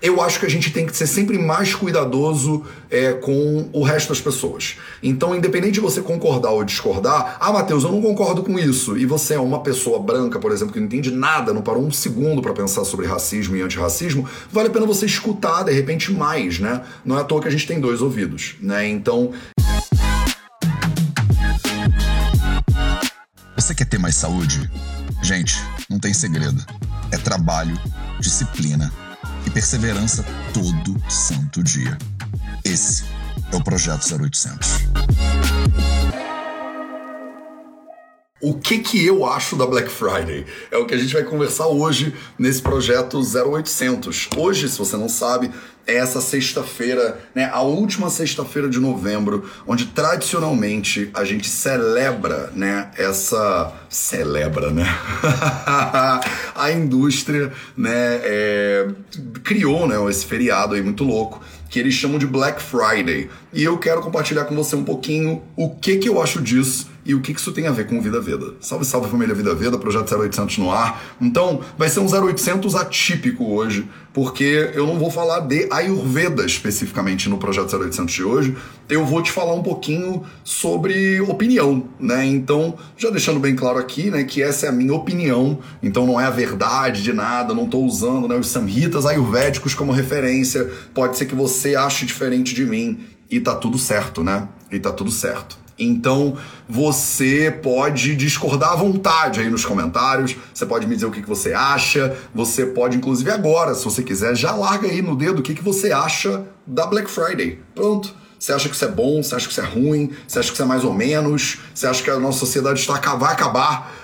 eu acho que a gente tem que ser sempre mais cuidadoso é, com o resto das pessoas. Então, independente de você concordar ou discordar, ah, Matheus, eu não concordo com isso, e você é uma pessoa branca, por exemplo, que não entende nada, não parou um segundo para pensar sobre racismo e antirracismo, vale a pena você escutar, de repente, mais, né? Não é à toa que a gente tem dois ouvidos, né? Então. Você quer ter mais saúde? Gente, não tem segredo. É trabalho, disciplina e perseverança todo santo dia. Esse é o Projeto 0800. O que que eu acho da Black Friday? É o que a gente vai conversar hoje nesse projeto 0800. Hoje, se você não sabe, é essa sexta-feira, né, a última sexta-feira de novembro, onde tradicionalmente a gente celebra, né, essa celebra, né, a indústria, né, é, criou, né, esse feriado aí muito louco que eles chamam de Black Friday. E eu quero compartilhar com você um pouquinho o que que eu acho disso e o que, isso tem a ver com Vida Veda. Salve, salve família Vida Veda, projeto 0800 no ar. Então, vai ser um 0800 atípico hoje, porque eu não vou falar de Ayurveda especificamente no projeto 0800 de hoje, eu vou te falar um pouquinho sobre opinião, né? Então, já deixando bem claro aqui, né, que essa é a minha opinião, então não é a verdade de nada, não estou usando né, os samhitas ayurvédicos como referência, pode ser que você ache diferente de mim e tá tudo certo, né? E tá tudo certo. Então você pode discordar à vontade aí nos comentários. Você pode me dizer o que, que você acha. Você pode, inclusive, agora, se você quiser, já larga aí no dedo o que, que você acha da Black Friday. Pronto. Você acha que isso é bom? Você acha que isso é ruim? Você acha que isso é mais ou menos? Você acha que a nossa sociedade está, vai acabar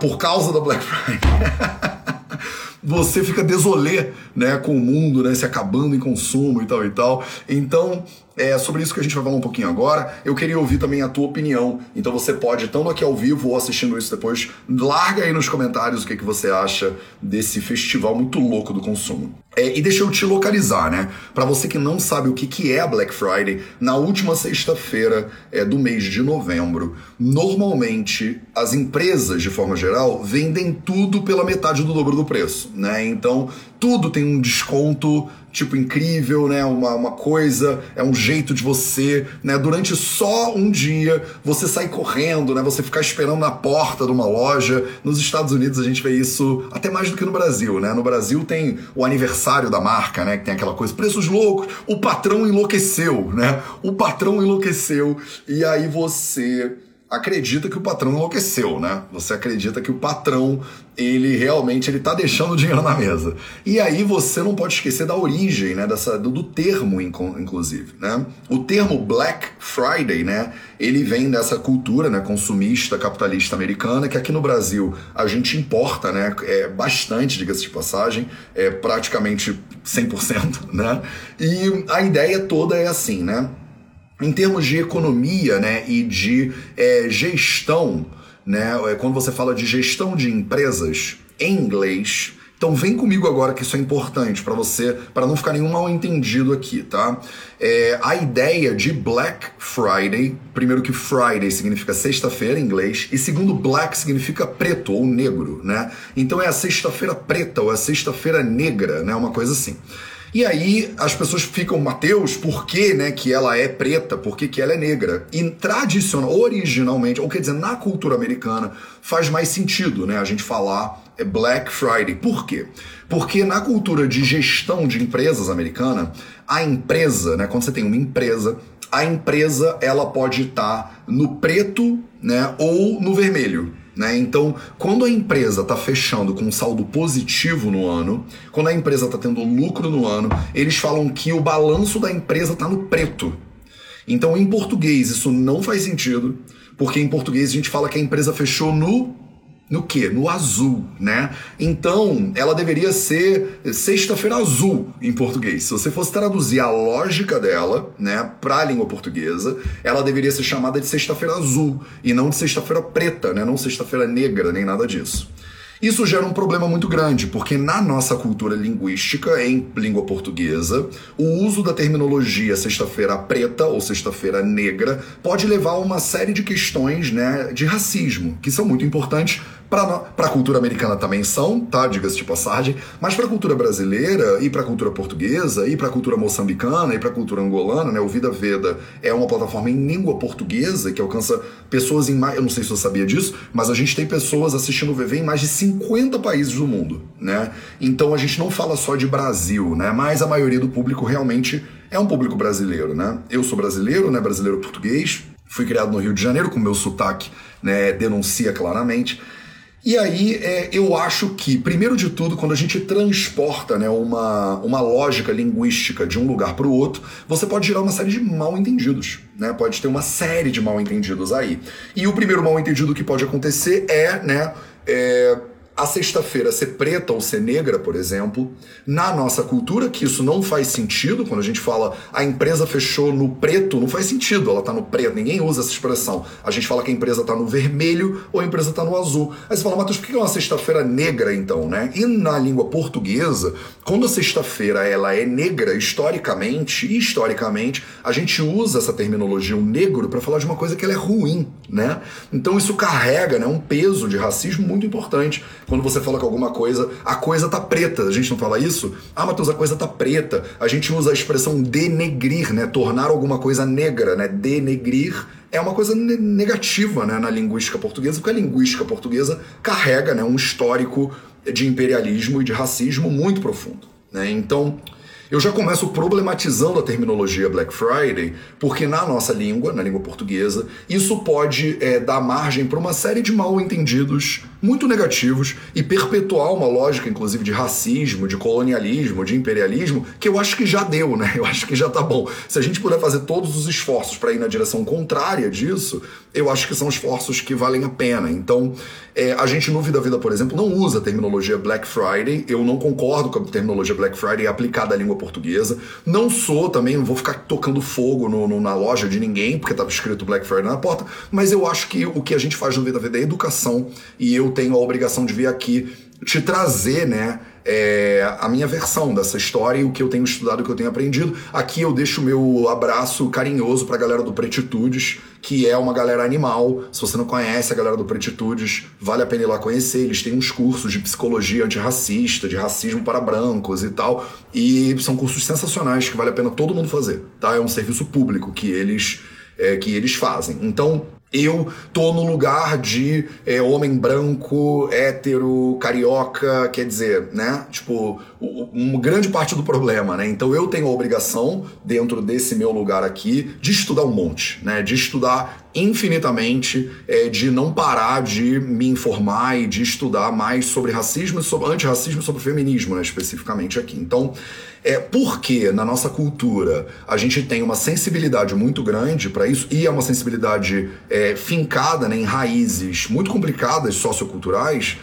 por causa da Black Friday? você fica desolê, né, com o mundo, né, se acabando em consumo e tal e tal. Então, é sobre isso que a gente vai falar um pouquinho agora. Eu queria ouvir também a tua opinião. Então você pode, estando aqui ao vivo ou assistindo isso depois, larga aí nos comentários o que, que você acha desse festival muito louco do consumo. É, e deixa eu te localizar, né? Para você que não sabe o que, que é a Black Friday, na última sexta-feira é, do mês de novembro, normalmente as empresas, de forma geral, vendem tudo pela metade do dobro do preço, né? Então tudo tem um desconto tipo incrível, né? Uma, uma coisa, é um jeito de você, né? Durante só um dia você sair correndo, né? Você ficar esperando na porta de uma loja. Nos Estados Unidos a gente vê isso até mais do que no Brasil, né? No Brasil tem o aniversário da marca, né? Que tem aquela coisa, preços loucos. O patrão enlouqueceu, né? O patrão enlouqueceu e aí você acredita que o patrão enlouqueceu, né? Você acredita que o patrão, ele realmente ele tá deixando o dinheiro na mesa. E aí você não pode esquecer da origem, né, dessa do, do termo inclusive, né? O termo Black Friday, né, ele vem dessa cultura, né, consumista capitalista americana que aqui no Brasil a gente importa, né, é bastante, diga-se de passagem, é praticamente 100%, né? E a ideia toda é assim, né? Em termos de economia né, e de é, gestão, né, é, quando você fala de gestão de empresas em inglês, então vem comigo agora que isso é importante para você, para não ficar nenhum mal entendido aqui, tá? É, a ideia de Black Friday, primeiro que Friday significa sexta-feira em inglês, e segundo Black significa preto ou negro, né? Então é a sexta-feira preta ou a sexta-feira negra, né? Uma coisa assim. E aí as pessoas ficam, Mateus, por que, né, que ela é preta, por que, que ela é negra? E tradicional, originalmente, ou quer dizer, na cultura americana, faz mais sentido, né, a gente falar é Black Friday. Por quê? Porque na cultura de gestão de empresas americana, a empresa, né, quando você tem uma empresa, a empresa ela pode estar no preto, né, ou no vermelho. Né? Então, quando a empresa está fechando com um saldo positivo no ano, quando a empresa está tendo lucro no ano, eles falam que o balanço da empresa está no preto. Então, em português, isso não faz sentido, porque em português a gente fala que a empresa fechou no no que? No azul, né? Então, ela deveria ser sexta-feira azul em português. Se você fosse traduzir a lógica dela, né, para a língua portuguesa, ela deveria ser chamada de sexta-feira azul e não de sexta-feira preta, né? Não sexta-feira negra, nem nada disso. Isso gera um problema muito grande, porque na nossa cultura linguística, em língua portuguesa, o uso da terminologia sexta-feira preta ou sexta-feira negra pode levar a uma série de questões né, de racismo, que são muito importantes Para a cultura americana também são, tá? Diga-se de passagem. Mas para a cultura brasileira e para a cultura portuguesa e para a cultura moçambicana e para a cultura angolana, né? O Vida Veda é uma plataforma em língua portuguesa que alcança pessoas em mais. Eu não sei se você sabia disso, mas a gente tem pessoas assistindo o VV em mais de 50 países do mundo, né? Então a gente não fala só de Brasil, né? Mas a maioria do público realmente é um público brasileiro, né? Eu sou brasileiro, né? Brasileiro português. Fui criado no Rio de Janeiro, com meu sotaque né, denuncia claramente. E aí, é, eu acho que, primeiro de tudo, quando a gente transporta né, uma, uma lógica linguística de um lugar para o outro, você pode gerar uma série de mal entendidos. Né? Pode ter uma série de mal entendidos aí. E o primeiro mal entendido que pode acontecer é, né, é, a sexta-feira ser preta ou ser negra, por exemplo, na nossa cultura, que isso não faz sentido, quando a gente fala a empresa fechou no preto, não faz sentido, ela tá no preto, ninguém usa essa expressão. A gente fala que a empresa tá no vermelho ou a empresa tá no azul. Aí você fala, Matheus, por que é uma sexta-feira negra então, né? E na língua portuguesa, quando a sexta-feira ela é negra historicamente, historicamente, a gente usa essa terminologia o negro para falar de uma coisa que ela é ruim, né? Então isso carrega, né, um peso de racismo muito importante quando você fala que alguma coisa, a coisa tá preta. A gente não fala isso? Ah, Matheus, a coisa tá preta. A gente usa a expressão denegrir, né? Tornar alguma coisa negra, né? Denegrir é uma coisa negativa né, na linguística portuguesa, porque a linguística portuguesa carrega né, um histórico de imperialismo e de racismo muito profundo. Né? Então, eu já começo problematizando a terminologia Black Friday, porque na nossa língua, na língua portuguesa, isso pode é, dar margem para uma série de mal entendidos muito negativos e perpetuar uma lógica, inclusive, de racismo, de colonialismo, de imperialismo, que eu acho que já deu, né? Eu acho que já tá bom. Se a gente puder fazer todos os esforços para ir na direção contrária disso, eu acho que são esforços que valem a pena. Então, é, a gente no Vida Vida, por exemplo, não usa a terminologia Black Friday. Eu não concordo com a terminologia Black Friday aplicada à língua portuguesa. Não sou também, não vou ficar tocando fogo no, no, na loja de ninguém, porque estava escrito Black Friday na porta. Mas eu acho que o que a gente faz no Vida é educação e eu tenho a obrigação de vir aqui te trazer, né? É, a minha versão dessa história e o que eu tenho estudado, o que eu tenho aprendido. Aqui eu deixo o meu abraço carinhoso para a galera do Pretitudes, que é uma galera animal. Se você não conhece a galera do Pretitudes, vale a pena ir lá conhecer. Eles têm uns cursos de psicologia antirracista, de racismo para brancos e tal. E são cursos sensacionais que vale a pena todo mundo fazer. Tá? É um serviço público que eles, é, que eles fazem. Então, eu tô no lugar de é, homem branco, hétero, carioca, quer dizer, né? Tipo, uma grande parte do problema, né? Então eu tenho a obrigação, dentro desse meu lugar aqui, de estudar um monte, né? De estudar infinitamente, é, de não parar de me informar e de estudar mais sobre racismo, sobre antirracismo e sobre feminismo, né? Especificamente aqui. Então, é porque na nossa cultura a gente tem uma sensibilidade muito grande para isso e é uma sensibilidade é, fincada né, em raízes muito complicadas socioculturais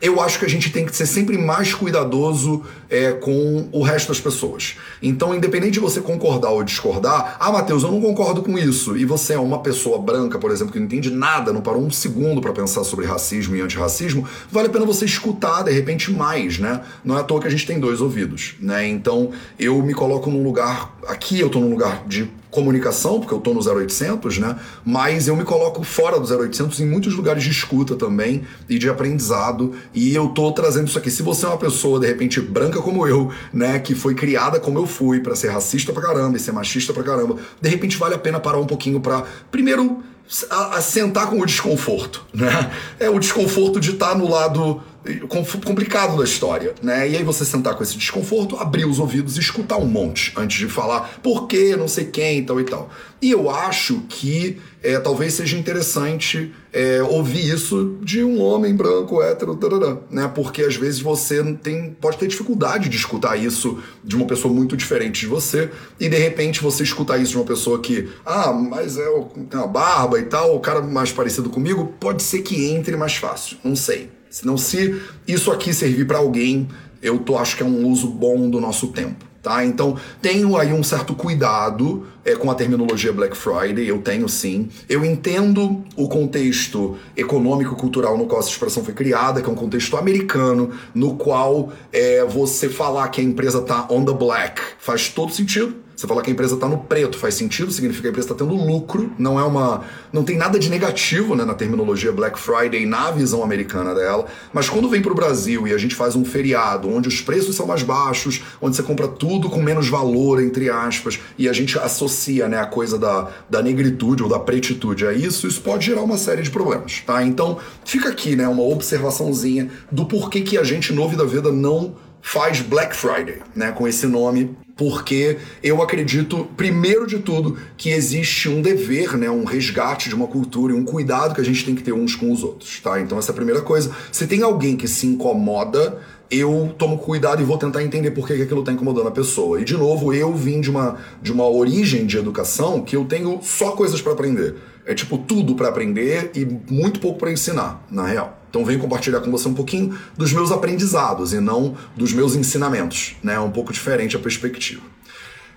eu acho que a gente tem que ser sempre mais cuidadoso é, com o resto das pessoas. Então, independente de você concordar ou discordar, ah, Matheus, eu não concordo com isso, e você é uma pessoa branca, por exemplo, que não entende nada, não parou um segundo para pensar sobre racismo e antirracismo, vale a pena você escutar, de repente, mais, né? Não é à toa que a gente tem dois ouvidos, né? Então, eu me coloco num lugar, aqui eu tô num lugar de comunicação, porque eu estou no 0800, né? Mas eu me coloco fora do 0800 em muitos lugares de escuta também e de aprendizado. E eu tô trazendo isso aqui. Se você é uma pessoa, de repente, branca como eu, né? Que foi criada como eu fui, para ser racista pra caramba e ser machista pra caramba, de repente vale a pena parar um pouquinho para primeiro a, a sentar com o desconforto, né? É o desconforto de estar tá no lado complicado da história, né? E aí você sentar com esse desconforto, abrir os ouvidos e escutar um monte antes de falar por quê, não sei quem, tal e tal. E eu acho que é, talvez seja interessante é, ouvir isso de um homem branco, hétero, tarará, né? Porque às vezes você tem, pode ter dificuldade de escutar isso de uma pessoa muito diferente de você e de repente você escutar isso de uma pessoa que, ah, mas é, tem uma barba e tal, o cara mais parecido comigo, pode ser que entre mais fácil, não sei. Senão, se isso aqui servir para alguém, eu tô, acho que é um uso bom do nosso tempo. Tá? Então, tenho aí um certo cuidado é, com a terminologia Black Friday, eu tenho sim. Eu entendo o contexto econômico-cultural no qual essa expressão foi criada, que é um contexto americano, no qual é, você falar que a empresa tá on the black faz todo sentido Você fala que a empresa está no preto, faz sentido, significa que a empresa está tendo lucro, não é uma. não tem nada de negativo né, na terminologia Black Friday, na visão americana dela. Mas quando vem para o Brasil e a gente faz um feriado onde os preços são mais baixos, onde você compra tudo com menos valor, entre aspas, e a gente associa né, a coisa da, da negritude ou da pretitude a isso, isso pode gerar uma série de problemas. tá? Então fica aqui né, uma observaçãozinha do porquê que a gente, no Vida Veda, não faz Black Friday, né, com esse nome, porque eu acredito, primeiro de tudo, que existe um dever, né, um resgate de uma cultura e um cuidado que a gente tem que ter uns com os outros, tá? Então essa é a primeira coisa. Se tem alguém que se incomoda, eu tomo cuidado e vou tentar entender por que aquilo está incomodando a pessoa. E de novo, eu vim de uma, de uma origem de educação que eu tenho só coisas para aprender. É tipo tudo para aprender e muito pouco para ensinar, na real. Então venho compartilhar com você um pouquinho dos meus aprendizados e não dos meus ensinamentos, né? É um pouco diferente a perspectiva.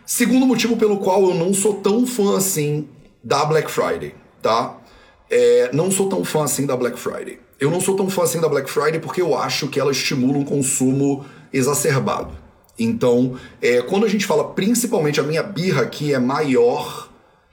Segundo motivo pelo qual eu não sou tão fã assim da Black Friday, tá? É, não sou tão fã assim da Black Friday. Eu não sou tão fã assim da Black Friday porque eu acho que ela estimula um consumo exacerbado. Então, é, quando a gente fala principalmente a minha birra aqui é maior,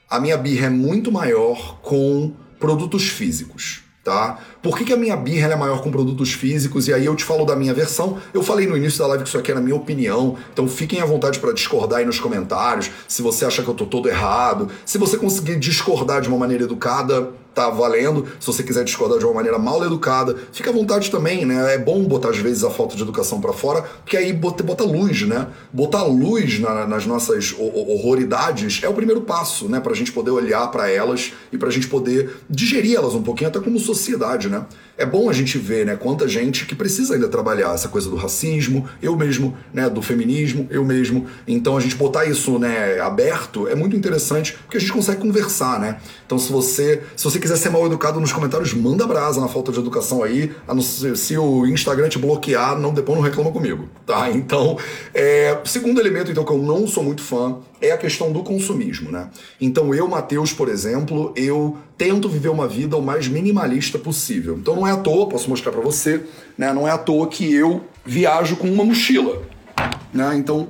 a minha birra é muito maior com produtos físicos tá? Por que, que a minha birra é maior com produtos físicos? E aí eu te falo da minha versão. Eu falei no início da live que isso aqui era a minha opinião, então fiquem à vontade para discordar aí nos comentários, se você acha que eu tô todo errado. Se você conseguir discordar de uma maneira educada, tá valendo. Se você quiser discordar de uma maneira mal educada, fica à vontade também, né? É bom botar às vezes a falta de educação para fora, porque aí bota, bota luz, né? Botar luz na, nas nossas horroridades é o primeiro passo, né? Pra gente poder olhar para elas e pra gente poder digerir elas um pouquinho, até como sociedade, né? é bom a gente ver, né, quanta gente que precisa ainda trabalhar essa coisa do racismo, eu mesmo, né, do feminismo, eu mesmo. Então a gente botar isso, né, aberto é muito interessante, porque a gente consegue conversar, né? Então se você, se você quiser ser mal educado nos comentários, manda brasa na falta de educação aí, ser, se o Instagram te bloquear, não depois não reclama comigo, tá? Então, é, segundo elemento então que eu não sou muito fã é a questão do consumismo, né? Então eu, Matheus, por exemplo, eu tento viver uma vida o mais minimalista possível. Então não é à toa, posso mostrar para você, né? Não é à toa que eu viajo com uma mochila, né? Então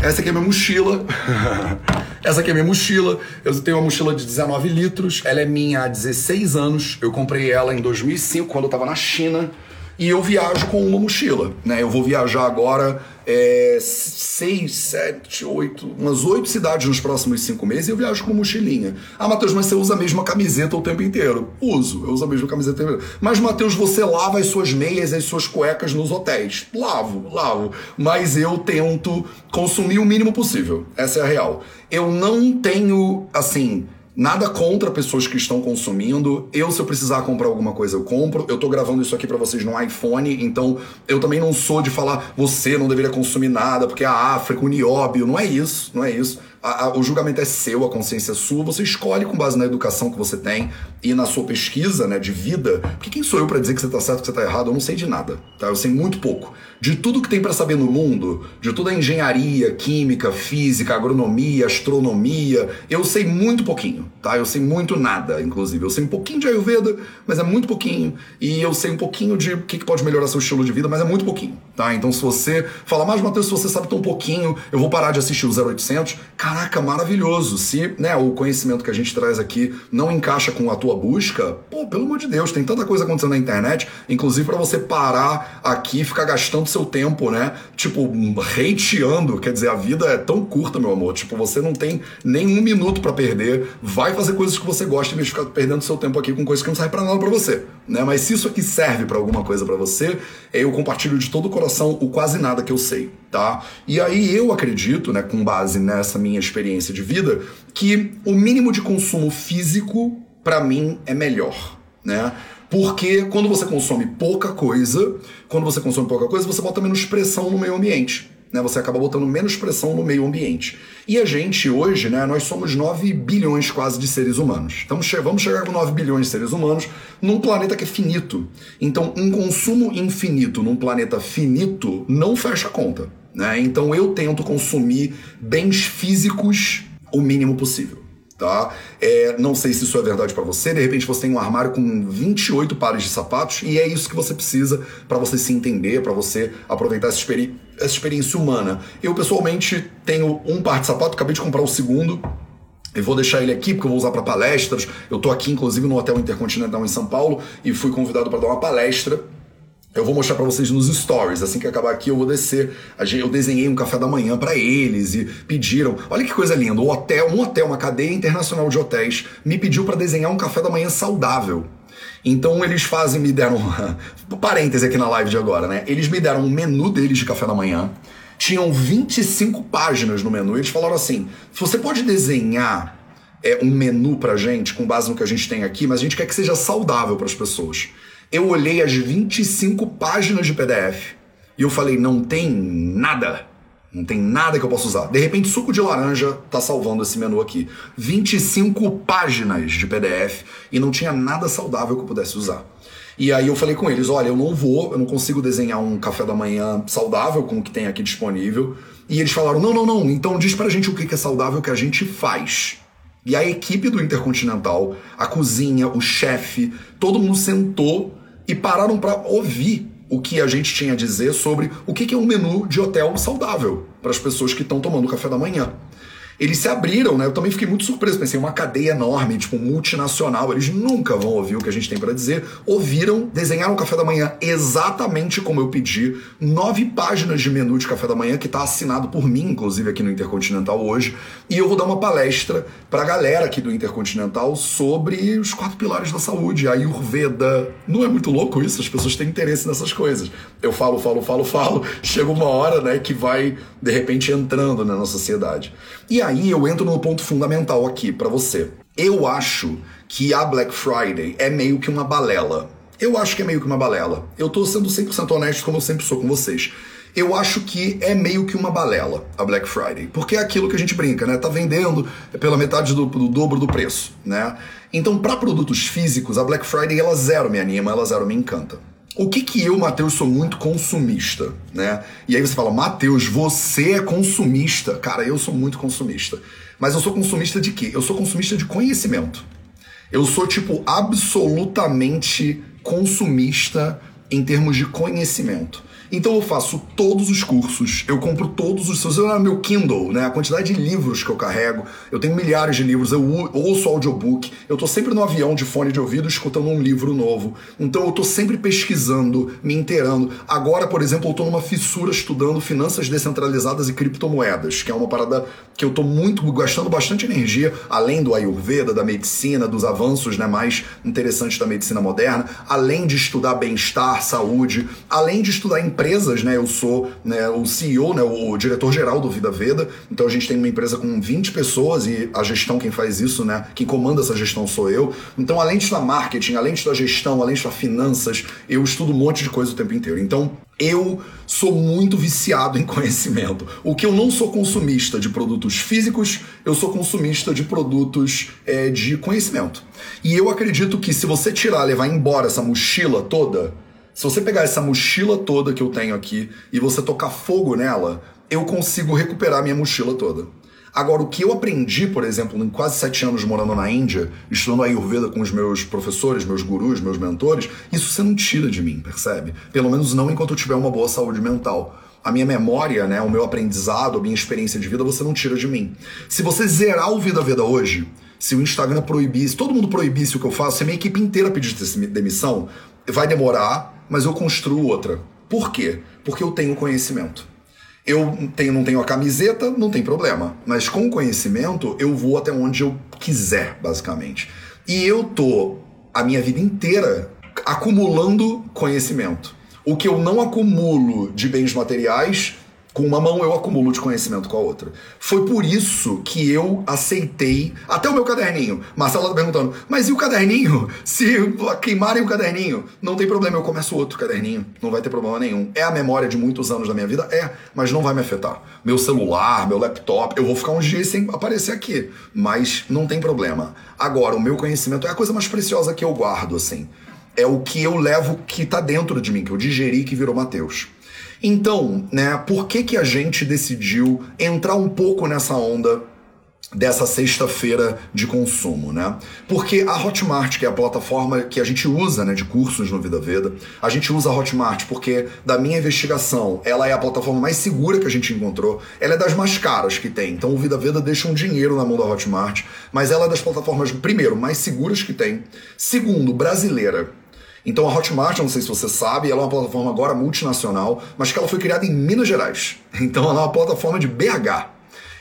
essa aqui é minha mochila. Essa aqui é minha mochila. Eu tenho uma mochila de 19 litros. Ela é minha há 16 anos. Eu comprei ela em 2005, quando eu estava na China e eu viajo com uma mochila, né? Eu vou viajar agora é, seis, sete, oito, umas oito cidades nos próximos cinco meses e eu viajo com mochilinha. Ah, Matheus, mas você usa a mesma camiseta o tempo inteiro? Uso, eu uso a mesma camiseta o tempo inteiro. Mas, Matheus, você lava as suas meias e as suas cuecas nos hotéis? Lavo, lavo. Mas eu tento consumir o mínimo possível. Essa é a real. Eu não tenho, assim Nada contra pessoas que estão consumindo. Eu, se eu precisar comprar alguma coisa, eu compro. Eu tô gravando isso aqui para vocês no iPhone, então eu também não sou de falar você não deveria consumir nada, porque a África, o nióbio. Não é isso, não é isso a, a, o julgamento é seu, a consciência é sua, você escolhe com base na educação que você tem e na sua pesquisa né, de vida. Porque quem sou eu para dizer que você está certo, que você está errado? Eu não sei de nada, tá? Eu sei muito pouco. De tudo que tem para saber no mundo, de toda a engenharia, química, física, agronomia, astronomia, eu sei muito pouquinho, tá? Eu sei muito nada, inclusive. Eu sei um pouquinho de Ayurveda, mas é muito pouquinho. E eu sei um pouquinho de o que, que pode melhorar seu estilo de vida, mas é muito pouquinho, tá? Então se você fala, mas Matheus, se você sabe tão pouquinho, eu vou parar de assistir o 0800, cara, caraca, maravilhoso. Se né, o conhecimento que a gente traz aqui não encaixa com a tua busca, pô, pelo amor de Deus, tem tanta coisa acontecendo na internet, inclusive para você parar aqui e ficar gastando seu tempo, né? Tipo, hateando. Quer dizer, a vida é tão curta, meu amor. Tipo, você não tem nem um minuto para perder. Vai fazer coisas que você gosta em vez ficar perdendo seu tempo aqui com coisas que não servem pra nada pra você. Né? Mas se isso aqui serve para alguma coisa para você, eu compartilho de todo o coração o quase nada que eu sei, tá? E aí eu acredito, né, com base nessa minha experiência de vida, que o mínimo de consumo físico, para mim, é melhor, né? Porque quando você consome pouca coisa, quando você consome pouca coisa, você bota menos pressão no meio ambiente né, você acaba botando menos pressão no meio ambiente. E a gente hoje, né, nós somos 9 bilhões quase de seres humanos. Então vamos chegar com 9 bilhões de seres humanos num planeta que é finito. Então um consumo infinito num planeta finito não fecha a conta. Né? Então eu tento consumir bens físicos o mínimo possível. tá? É, não sei se isso é verdade para você, de repente você tem um armário com 28 pares de sapatos e é isso que você precisa para você se entender, para você aproveitar essa, experi essa experiência humana. Eu pessoalmente tenho um par de sapato, acabei de comprar o segundo, eu vou deixar ele aqui porque eu vou usar para palestras. Eu tô aqui, inclusive, no Hotel Intercontinental em São Paulo e fui convidado para dar uma palestra eu vou mostrar para vocês nos stories. Assim que acabar aqui, eu vou descer. Eu desenhei um café da manhã para eles e pediram. Olha que coisa linda. O hotel, um hotel, uma cadeia internacional de hotéis, me pediu para desenhar um café da manhã saudável. Então eles fazem, me deram. parêntese aqui na live de agora, né? Eles me deram um menu deles de café da manhã. Tinham 25 páginas no menu. Eles falaram assim: você pode desenhar é, um menu pra gente, com base no que a gente tem aqui, mas a gente quer que seja saudável para as pessoas eu olhei as 25 páginas de PDF e eu falei, não tem nada. Não tem nada que eu possa usar. De repente, suco de laranja tá salvando esse menu aqui. 25 páginas de PDF e não tinha nada saudável que eu pudesse usar. E aí eu falei com eles, olha, eu não vou, eu não consigo desenhar um café da manhã saudável com o que tem aqui disponível. E eles falaram, não, não, não, então diz pra gente o que é saudável que a gente faz. E a equipe do Intercontinental, a cozinha, o chefe, todo mundo sentou e pararam para ouvir o que a gente tinha a dizer sobre o que é um menu de hotel saudável para as pessoas que estão tomando café da manhã. Eles se abriram, né? Eu também fiquei muito surpreso. Pensei, uma cadeia enorme, tipo, multinacional. Eles nunca vão ouvir o que a gente tem para dizer. Ouviram, desenharam o café da manhã exatamente como eu pedi. Nove páginas de menu de café da manhã, que está assinado por mim, inclusive, aqui no Intercontinental hoje. E eu vou dar uma palestra para a galera aqui do Intercontinental sobre os quatro pilares da saúde, a Ayurveda. Não é muito louco isso? As pessoas têm interesse nessas coisas. Eu falo, falo, falo, falo. Chega uma hora, né, que vai, de repente, entrando né, na sociedade. E aí eu entro no ponto fundamental aqui para você. Eu acho que a Black Friday é meio que uma balela. Eu acho que é meio que uma balela. Eu tô sendo 100% honesto como eu sempre sou com vocês. Eu acho que é meio que uma balela a Black Friday, porque é aquilo que a gente brinca, né? Tá vendendo pela metade do, do dobro do preço, né? Então, para produtos físicos, a Black Friday ela zero me anima, ela zero me encanta. O que que eu, Matheus, sou muito consumista, né? E aí você fala, Matheus, você é consumista. Cara, eu sou muito consumista. Mas eu sou consumista de quê? Eu sou consumista de conhecimento. Eu sou, tipo, absolutamente consumista em termos de conhecimento. Então eu faço todos os cursos, eu compro todos os seus. Eu meu Kindle, né? A quantidade de livros que eu carrego, eu tenho milhares de livros, eu ouço audiobook, eu tô sempre no avião de fone de ouvido escutando um livro novo. Então eu tô sempre pesquisando, me inteirando. Agora, por exemplo, eu tô numa fissura estudando finanças descentralizadas e criptomoedas, que é uma parada que eu tô muito gastando bastante energia, além do Ayurveda, da medicina, dos avanços né, mais interessantes da medicina moderna, além de estudar bem-estar, saúde, além de estudar empresa empresas, né? Eu sou né, o CEO, né, o diretor-geral do Vida Veda. Então a gente tem uma empresa com 20 pessoas e a gestão, quem faz isso, né? Quem comanda essa gestão sou eu. Então, além de estudar marketing, além de gestão, além de finanças, eu estudo um monte de coisa o tempo inteiro. Então, eu sou muito viciado em conhecimento. O que eu não sou consumista de produtos físicos, eu sou consumista de produtos é, de conhecimento. E eu acredito que se você tirar, levar embora essa mochila toda, se você pegar essa mochila toda que eu tenho aqui e você tocar fogo nela, eu consigo recuperar minha mochila toda. Agora, o que eu aprendi, por exemplo, em quase sete anos morando na Índia, estudando Ayurveda com os meus professores, meus gurus, meus mentores, isso você não tira de mim, percebe? Pelo menos não enquanto eu tiver uma boa saúde mental. A minha memória, né, o meu aprendizado, a minha experiência de vida, você não tira de mim. Se você zerar o Vida Veda hoje, se o Instagram proibisse, se todo mundo proibisse o que eu faço, se a minha equipe inteira pedisse demissão, vai demorar, mas eu construo outra. Por quê? Porque eu tenho conhecimento. Eu tenho, não tenho a camiseta, não tem problema. Mas com conhecimento, eu vou até onde eu quiser, basicamente. E eu tô a minha vida inteira acumulando conhecimento. O que eu não acumulo de bens materiais, com uma mão eu acumulo de conhecimento com a outra. Foi por isso que eu aceitei até o meu caderninho. Marcelo tá perguntando, mas e o caderninho? Se queimarem o caderninho, não tem problema, eu começo outro caderninho. Não vai ter problema nenhum. É a memória de muitos anos da minha vida? É, mas não vai me afetar. Meu celular, meu laptop, eu vou ficar uns dias sem aparecer aqui. Mas não tem problema. Agora, o meu conhecimento é a coisa mais preciosa que eu guardo, assim. É o que eu levo que tá dentro de mim, que eu digeri que virou Mateus. Então, né, por que, que a gente decidiu entrar um pouco nessa onda dessa sexta-feira de consumo, né? Porque a Hotmart, que é a plataforma que a gente usa, né, de cursos no Vida Veda, a gente usa a Hotmart porque da minha investigação, ela é a plataforma mais segura que a gente encontrou, ela é das mais caras que tem. Então o Vida Veda deixa um dinheiro na mão da Hotmart, mas ela é das plataformas primeiro mais seguras que tem, segundo brasileira. Então a Hotmart, não sei se você sabe, ela é uma plataforma agora multinacional, mas que ela foi criada em Minas Gerais. Então ela é uma plataforma de BH.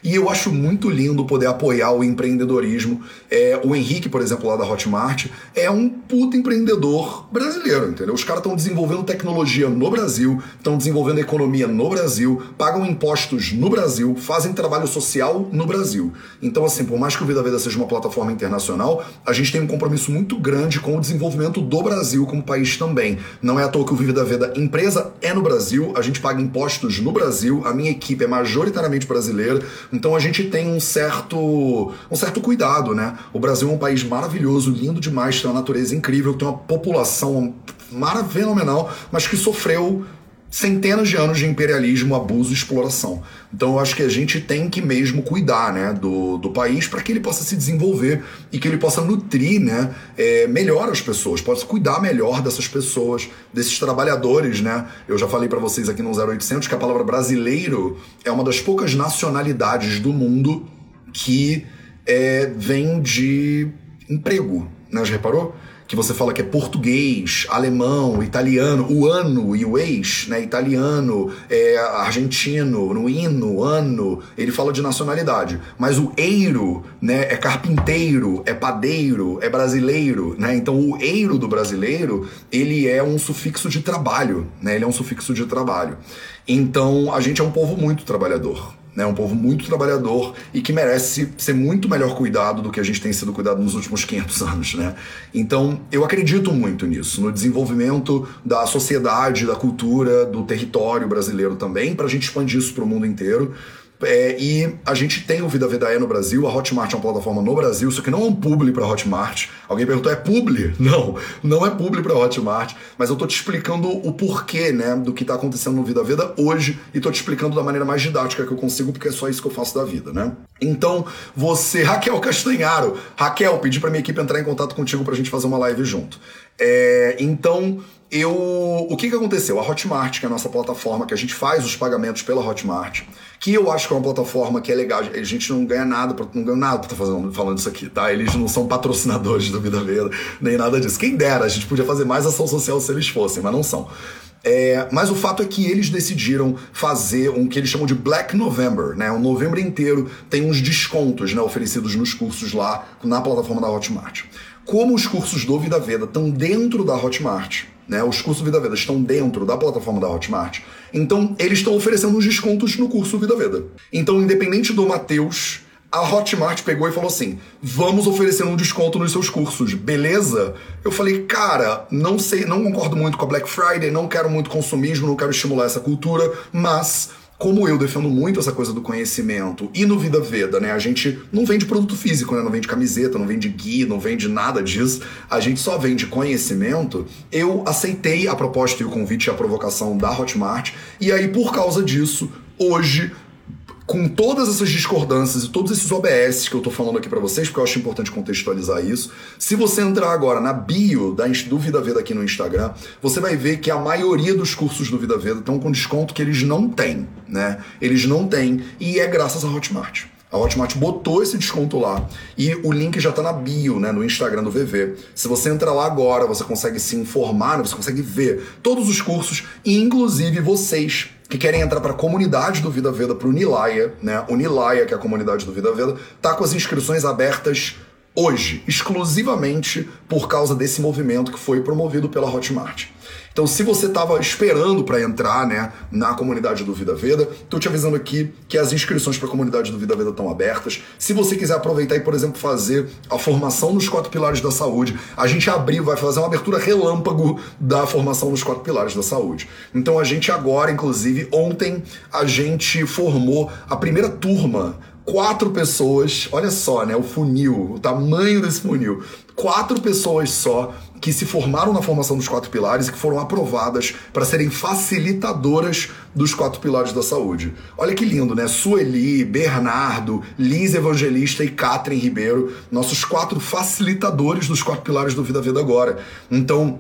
E eu acho muito lindo poder apoiar o empreendedorismo. É, o Henrique, por exemplo, lá da Hotmart, é um puto empreendedor brasileiro, entendeu? Os caras estão desenvolvendo tecnologia no Brasil, estão desenvolvendo economia no Brasil, pagam impostos no Brasil, fazem trabalho social no Brasil. Então, assim, por mais que o Vida Veda seja uma plataforma internacional, a gente tem um compromisso muito grande com o desenvolvimento do Brasil como país também. Não é à toa que o Vida Veda empresa é no Brasil, a gente paga impostos no Brasil, a minha equipe é majoritariamente brasileira, então a gente tem um certo, um certo cuidado, né? O Brasil é um país maravilhoso, lindo demais, tem uma natureza incrível, tem uma população maravilhosa, fenomenal, mas que sofreu centenas de anos de imperialismo, abuso e exploração. Então eu acho que a gente tem que mesmo cuidar né, do, do país para que ele possa se desenvolver e que ele possa nutrir né, é, melhor as pessoas, possa cuidar melhor dessas pessoas, desses trabalhadores. Né? Eu já falei para vocês aqui no 0800 que a palavra brasileiro é uma das poucas nacionalidades do mundo que é, vem de emprego. Né? Já reparou? Que você fala que é português, alemão, italiano, o ano e o ex, né? Italiano, é, argentino, no hino, ano, ele fala de nacionalidade. Mas o eiro, né? É carpinteiro, é padeiro, é brasileiro, né? Então o eiro do brasileiro, ele é um sufixo de trabalho, né? Ele é um sufixo de trabalho. Então a gente é um povo muito trabalhador né? Um povo muito trabalhador e que merece ser muito melhor cuidado do que a gente tem sido cuidado nos últimos 500 anos, né? Então, eu acredito muito nisso, no desenvolvimento da sociedade, da cultura, do território brasileiro também, para a gente expandir isso para o mundo inteiro. É, e a gente tem o Vida Vedaé no Brasil, a Hotmart é uma plataforma no Brasil, isso aqui não é um publi para Hotmart. Alguém perguntou, é publi? Não, não é publi para Hotmart, mas eu tô te explicando o porquê, né, do que tá acontecendo no Vida Veda hoje e tô te explicando da maneira mais didática que eu consigo, porque é só isso que eu faço da vida, né? Então, você, Raquel Castanharo, Raquel, pedi para minha equipe entrar em contato contigo pra gente fazer uma live junto. É, então, eu, o que, que aconteceu? A Hotmart, que é a nossa plataforma que a gente faz os pagamentos pela Hotmart, que eu acho que é uma plataforma que é legal. A gente não ganha nada, não ganha nada pra estar fazendo, falando isso aqui, tá? Eles não são patrocinadores do Vida Veda, nem nada disso. Quem dera, a gente podia fazer mais ação social se eles fossem, mas não são. É, mas o fato é que eles decidiram fazer um que eles chamam de Black November, né? O novembro inteiro tem uns descontos né, oferecidos nos cursos lá na plataforma da Hotmart. Como os cursos do Vida Veda estão dentro da Hotmart, né? Os cursos Vida Veda estão dentro da plataforma da Hotmart. Então, eles estão oferecendo uns descontos no curso Vida Veda. Então, independente do Matheus, a Hotmart pegou e falou assim: vamos oferecer um desconto nos seus cursos, beleza? Eu falei, cara, não sei, não concordo muito com a Black Friday, não quero muito consumismo, não quero estimular essa cultura, mas como eu defendo muito essa coisa do conhecimento e no Vida Veda, né? A gente não vende produto físico, né? Não vende camiseta, não vende guia, não vende nada disso. A gente só vende conhecimento. Eu aceitei a proposta e o convite e a provocação da Hotmart. E aí, por causa disso, hoje com todas essas discordâncias e todos esses OBS que eu tô falando aqui para vocês, porque eu acho importante contextualizar isso, se você entrar agora na bio da, do Vida Veda aqui no Instagram, você vai ver que a maioria dos cursos do Vida Veda estão com desconto que eles não têm, né? Eles não têm, e é graças à Hotmart. A Hotmart botou esse desconto lá e o link já tá na bio, né, no Instagram do VV. Se você entrar lá agora, você consegue se informar, né, você consegue ver todos os cursos inclusive vocês que querem entrar para a comunidade do Vida Veda, para o Nilaya, né? O Nilaya, que é a comunidade do Vida Veda, tá com as inscrições abertas hoje, exclusivamente por causa desse movimento que foi promovido pela Hotmart. Então, se você estava esperando para entrar né, na comunidade do Vida Veda, estou te avisando aqui que as inscrições para a comunidade do Vida Veda estão abertas. Se você quiser aproveitar e, por exemplo, fazer a formação nos quatro pilares da saúde, a gente abriu, vai fazer uma abertura relâmpago da formação nos quatro pilares da saúde. Então, a gente agora, inclusive, ontem, a gente formou a primeira turma quatro pessoas, olha só, né? O funil, o tamanho desse funil. Quatro pessoas só que se formaram na formação dos quatro pilares e que foram aprovadas para serem facilitadoras dos quatro pilares da saúde. Olha que lindo, né? Sueli, Bernardo, Liz Evangelista e Catherine Ribeiro, nossos quatro facilitadores dos quatro pilares do Vida Vida Agora. Então,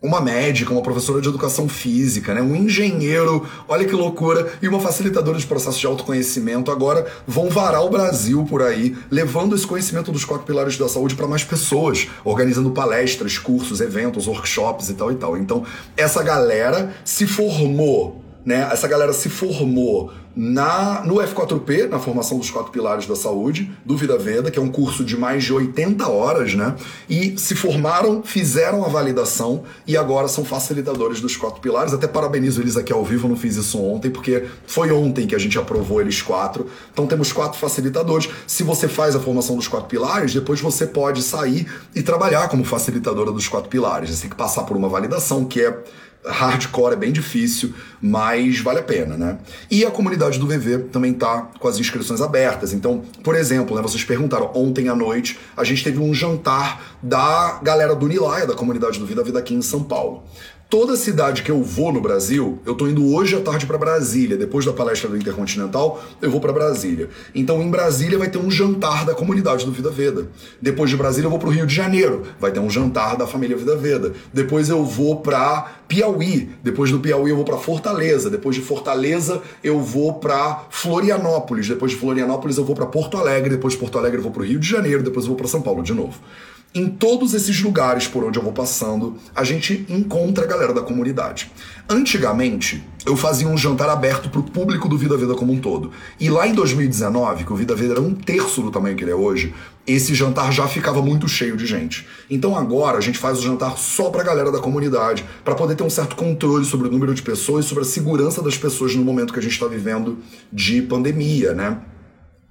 uma médica, uma professora de educação física, né? um engenheiro, olha que loucura, e uma facilitadora de processo de autoconhecimento agora vão varar o Brasil por aí, levando esse conhecimento dos quatro pilares da saúde para mais pessoas, organizando palestras, cursos, eventos, workshops e tal e tal. Então, essa galera se formou, né? Essa galera se formou na, no F4P, na formação dos quatro pilares da saúde, do Vida Veda, que é um curso de mais de 80 horas, né? E se formaram, fizeram a validação e agora são facilitadores dos quatro pilares. Até parabenizo eles aqui ao vivo, não fiz isso ontem, porque foi ontem que a gente aprovou eles quatro. Então temos quatro facilitadores. Se você faz a formação dos quatro pilares, depois você pode sair e trabalhar como facilitadora dos quatro pilares. Você tem que passar por uma validação que é hardcore, é bem difícil, mas vale a pena, né? E a comunidade do VV também tá com as inscrições abertas. Então, por exemplo, né, vocês perguntaram, ontem à noite a gente teve um jantar da galera do Nilaia, da comunidade do Vida Vida aqui em São Paulo. Toda cidade que eu vou no Brasil, eu tô indo hoje à tarde para Brasília. Depois da palestra do Intercontinental, eu vou para Brasília. Então, em Brasília vai ter um jantar da comunidade do Vida Veda. Depois de Brasília, eu vou pro Rio de Janeiro. Vai ter um jantar da família Vida Veda. Depois eu vou para Piauí. Depois do Piauí, eu vou para Fortaleza. Depois de Fortaleza, eu vou para Florianópolis. Depois de Florianópolis, eu vou para Porto Alegre. Depois de Porto Alegre, eu vou pro Rio de Janeiro. Depois eu vou para São Paulo de novo. Em todos esses lugares por onde eu vou passando, a gente encontra a galera da comunidade. Antigamente, eu fazia um jantar aberto para o público do Vida Vida como um todo. E lá em 2019, que o Vida Vida era um terço do tamanho que ele é hoje, esse jantar já ficava muito cheio de gente. Então agora a gente faz o jantar só para a galera da comunidade, para poder ter um certo controle sobre o número de pessoas sobre a segurança das pessoas no momento que a gente está vivendo de pandemia, né?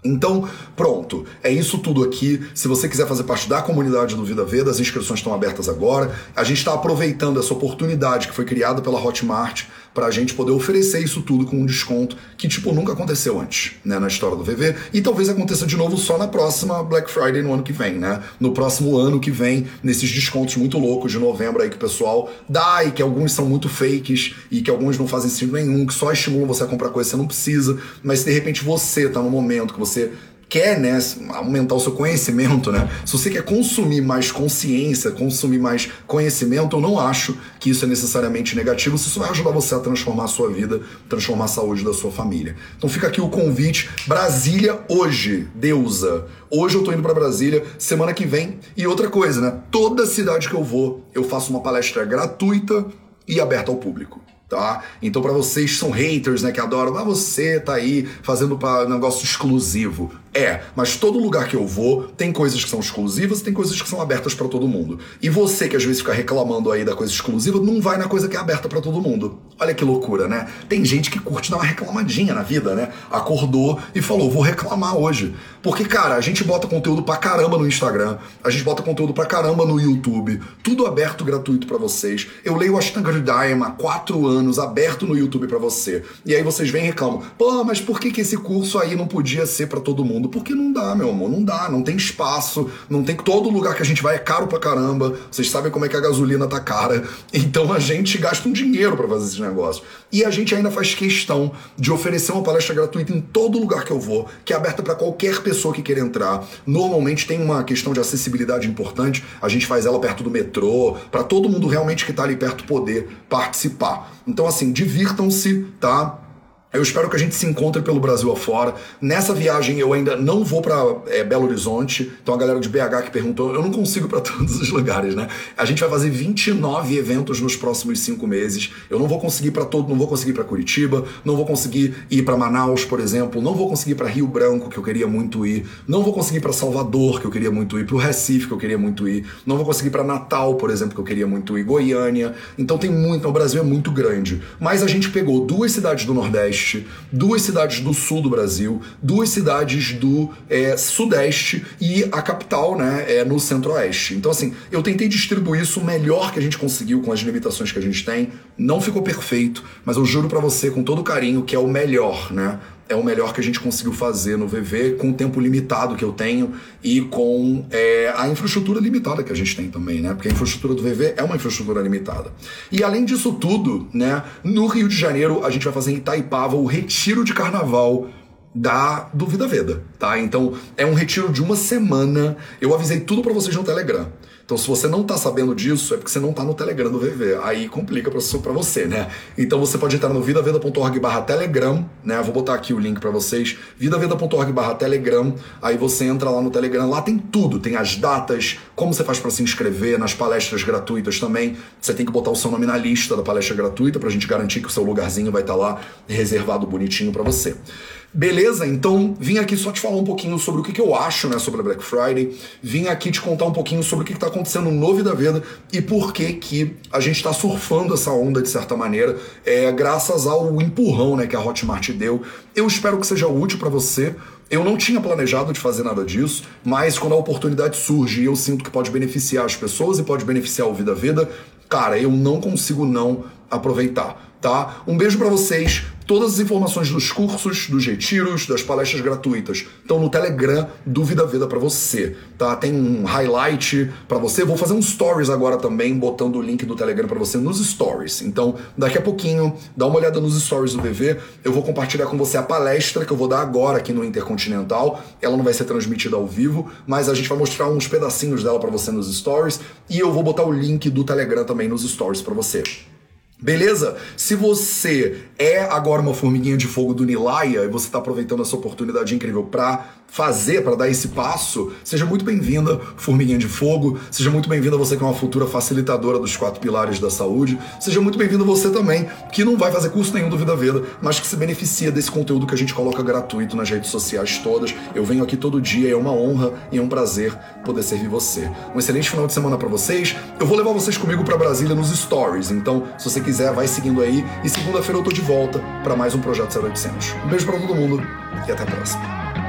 Então, pronto, é isso tudo aqui. Se você quiser fazer parte da comunidade do Vida Veda, as inscrições estão abertas agora. A gente está aproveitando essa oportunidade que foi criada pela Hotmart para a gente poder oferecer isso tudo com um desconto que, tipo, nunca aconteceu antes, né, na história do VV. E talvez aconteça de novo só na próxima Black Friday no ano que vem, né? No próximo ano que vem, nesses descontos muito loucos de novembro aí que o pessoal dá e que alguns são muito fakes e que alguns não fazem sentido nenhum, que só estimulam você a comprar coisa que você não precisa. Mas se de repente você tá no momento que você quer né, aumentar o seu conhecimento, né? Se você quer consumir mais consciência, consumir mais conhecimento, eu não acho que isso é necessariamente negativo. Se isso vai ajudar você a transformar a sua vida, transformar a saúde da sua família. Então fica aqui o convite. Brasília hoje, deusa. Hoje eu tô indo para Brasília, semana que vem. E outra coisa, né? Toda cidade que eu vou, eu faço uma palestra gratuita e aberta ao público tá? Então para vocês são haters, né, que adoram, ah, você tá aí fazendo para negócio exclusivo. É, mas todo lugar que eu vou tem coisas que são exclusivas e tem coisas que são abertas para todo mundo. E você que às vezes fica reclamando aí da coisa exclusiva, não vai na coisa que é aberta para todo mundo. Olha que loucura, né? Tem gente que curte dar uma reclamadinha na vida, né? Acordou e falou: "Vou reclamar hoje". Porque cara, a gente bota conteúdo pra caramba no Instagram, a gente bota conteúdo pra caramba no YouTube, tudo aberto gratuito para vocês. Eu leio o Ashtanga Dharma há quatro anos aberto no YouTube para você. E aí vocês vêm e reclamam: "Pô, mas por que que esse curso aí não podia ser para todo mundo?" Mundo, porque não dá, meu amor, não dá, não tem espaço, não tem todo lugar que a gente vai é caro pra caramba. Vocês sabem como é que a gasolina tá cara. Então a gente gasta um dinheiro para fazer esse negócio. E a gente ainda faz questão de oferecer uma palestra gratuita em todo lugar que eu vou, que é aberta para qualquer pessoa que queira entrar. Normalmente tem uma questão de acessibilidade importante, a gente faz ela perto do metrô, para todo mundo realmente que tá ali perto poder participar. Então assim, divirtam-se, tá? Eu espero que a gente se encontre pelo Brasil afora. Nessa viagem eu ainda não vou para é, Belo Horizonte. Então a galera de BH que perguntou, eu não consigo para todos os lugares, né? A gente vai fazer 29 eventos nos próximos cinco meses. Eu não vou conseguir para todo, não vou conseguir para Curitiba, não vou conseguir ir para Manaus, por exemplo, não vou conseguir para Rio Branco, que eu queria muito ir, não vou conseguir para Salvador, que eu queria muito ir, para o Recife, que eu queria muito ir, não vou conseguir para Natal, por exemplo, que eu queria muito ir, Goiânia. Então tem muito, o Brasil é muito grande. Mas a gente pegou duas cidades do Nordeste Nordeste, duas cidades do sul do Brasil, duas cidades do é, Sudeste e a capital né, é, no Centro-Oeste. Então, assim, eu tentei distribuir isso o melhor que a gente conseguiu com as limitações que a gente tem. Não ficou perfeito, mas eu juro para você com todo carinho que é o melhor, né? É o melhor que a gente conseguiu fazer no VV com o tempo limitado que eu tenho e com é, a infraestrutura limitada que a gente tem também, né? Porque a infraestrutura do VV é uma infraestrutura limitada. E além disso tudo, né, no Rio de Janeiro a gente vai fazer em Itaipava o retiro de carnaval da do Vida Veda, tá? Então é um retiro de uma semana. Eu avisei tudo para vocês no Telegram. Então, se você não tá sabendo disso, é porque você não tá no Telegram do VV. Aí complica para você, né? Então você pode entrar no vidaveda.org barra Telegram, né? Vou botar aqui o link para vocês. vidaveda.org barra Telegram. Aí você entra lá no Telegram. Lá tem tudo. Tem as datas, como você faz para se inscrever nas palestras gratuitas também. Você tem que botar o seu nome na lista da palestra gratuita pra gente garantir que o seu lugarzinho vai estar tá lá reservado bonitinho para você. Beleza? Então vim aqui só te falar um pouquinho sobre o que, que eu acho né, sobre a Black Friday. Vim aqui te contar um pouquinho sobre o que está acontecendo no Vida Veda e por que, que a gente está surfando essa onda de certa maneira, é, graças ao empurrão né, que a Hotmart deu. Eu espero que seja útil para você. Eu não tinha planejado de fazer nada disso, mas quando a oportunidade surge e eu sinto que pode beneficiar as pessoas e pode beneficiar o Vida Veda, cara, eu não consigo não aproveitar, tá? Um beijo para vocês. Todas as informações dos cursos, dos retiros, das palestras gratuitas estão no Telegram do Vida Veda para você, tá? Tem um highlight para você. Vou fazer um stories agora também, botando o link do Telegram para você nos stories. Então, daqui a pouquinho, dá uma olhada nos stories do VV. Eu vou compartilhar com você a palestra que eu vou dar agora aqui no Intercontinental. Ela não vai ser transmitida ao vivo, mas a gente vai mostrar uns pedacinhos dela para você nos stories e eu vou botar o link do Telegram também nos stories para você. Beleza? Se você é agora uma formiguinha de fogo do Nilaya e você está aproveitando essa oportunidade incrível para fazer, para dar esse passo, seja muito bem-vinda, Formiguinha de Fogo. Seja muito bem-vinda você que é uma futura facilitadora dos quatro pilares da saúde. Seja muito bem-vindo você também, que não vai fazer curso nenhum do Vida Veda, mas que se beneficia desse conteúdo que a gente coloca gratuito nas redes sociais todas. Eu venho aqui todo dia, é uma honra e um prazer poder servir você. Um excelente final de semana para vocês. Eu vou levar vocês comigo para Brasília nos stories, então se você quiser, vai seguindo aí. E segunda-feira eu tô de volta para mais um Projeto 0800. Um beijo para todo mundo e até a próxima.